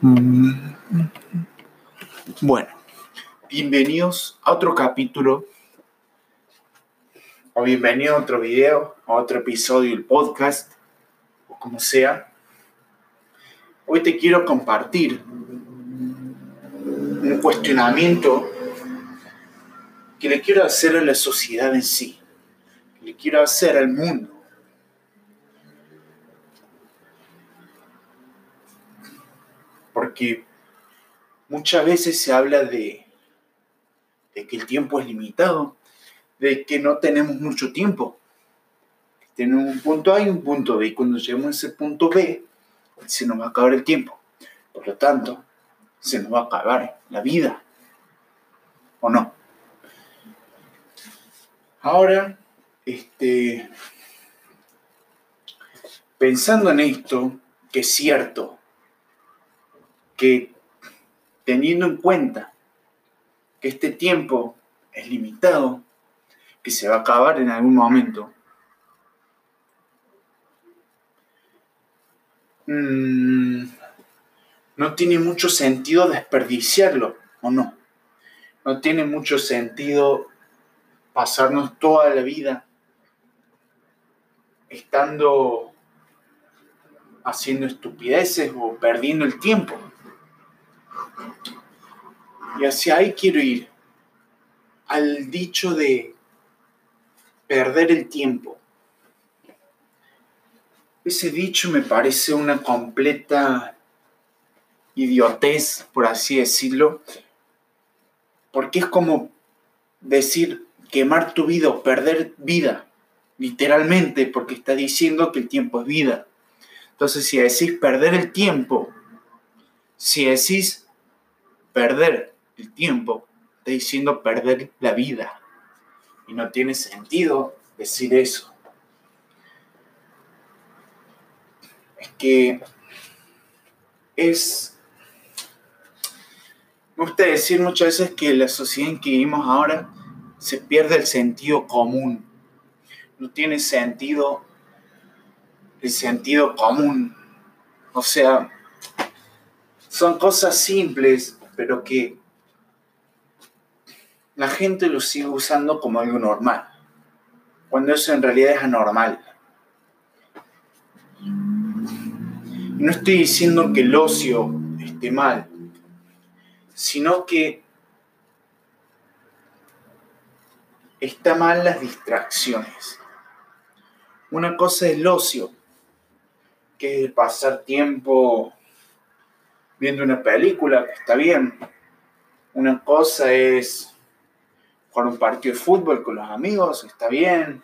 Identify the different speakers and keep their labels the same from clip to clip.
Speaker 1: Mm. Bueno, bienvenidos a otro capítulo, o bienvenido a otro video, a otro episodio del podcast, o como sea. Hoy te quiero compartir un cuestionamiento que le quiero hacer a la sociedad en sí, que le quiero hacer al mundo. Muchas veces se habla de, de que el tiempo es limitado, de que no tenemos mucho tiempo. Tenemos un punto A y un punto B, y cuando lleguemos a ese punto B, se nos va a acabar el tiempo. Por lo tanto, se nos va a acabar la vida. ¿O no? Ahora, este, pensando en esto, que es cierto, que teniendo en cuenta que este tiempo es limitado, que se va a acabar en algún momento, mm, no tiene mucho sentido desperdiciarlo, ¿o no? No tiene mucho sentido pasarnos toda la vida estando haciendo estupideces o perdiendo el tiempo. Y hacia ahí quiero ir, al dicho de perder el tiempo. Ese dicho me parece una completa idiotez, por así decirlo, porque es como decir quemar tu vida o perder vida, literalmente, porque está diciendo que el tiempo es vida. Entonces, si decís perder el tiempo, si decís perder el tiempo, está diciendo perder la vida. Y no tiene sentido decir eso. Es que es... Me gusta decir muchas veces que la sociedad en que vivimos ahora se pierde el sentido común. No tiene sentido el sentido común. O sea, son cosas simples, pero que la gente lo sigue usando como algo normal, cuando eso en realidad es anormal. no estoy diciendo que el ocio esté mal, sino que está mal las distracciones. Una cosa es el ocio, que es pasar tiempo viendo una película, que está bien. Una cosa es jugar un partido de fútbol con los amigos, está bien.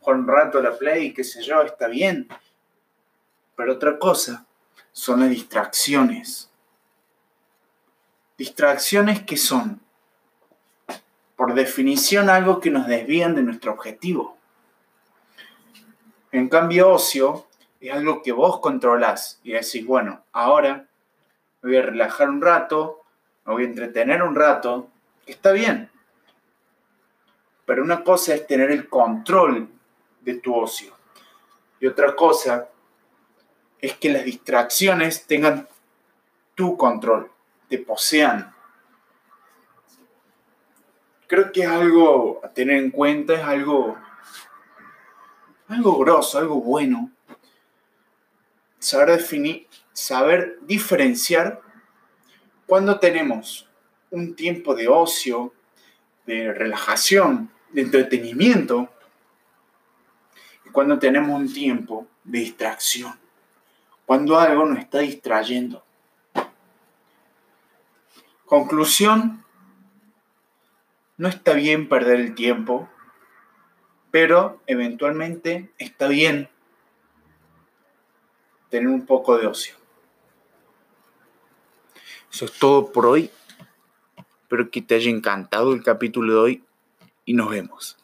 Speaker 1: Jugar un rato a la play, qué sé yo, está bien. Pero otra cosa son las distracciones. Distracciones que son, por definición, algo que nos desvían de nuestro objetivo. En cambio, ocio es algo que vos controlás y decís, bueno, ahora me voy a relajar un rato, me voy a entretener un rato, está bien. Pero una cosa es tener el control de tu ocio. Y otra cosa es que las distracciones tengan tu control, te posean. Creo que es algo a tener en cuenta, es algo, algo grosso, algo bueno saber definir, saber diferenciar cuando tenemos un tiempo de ocio, de relajación, de entretenimiento, y cuando tenemos un tiempo de distracción, cuando algo nos está distrayendo. Conclusión, no está bien perder el tiempo, pero eventualmente está bien tener un poco de ocio. Eso es todo por hoy. Espero que te haya encantado el capítulo de hoy y nos vemos.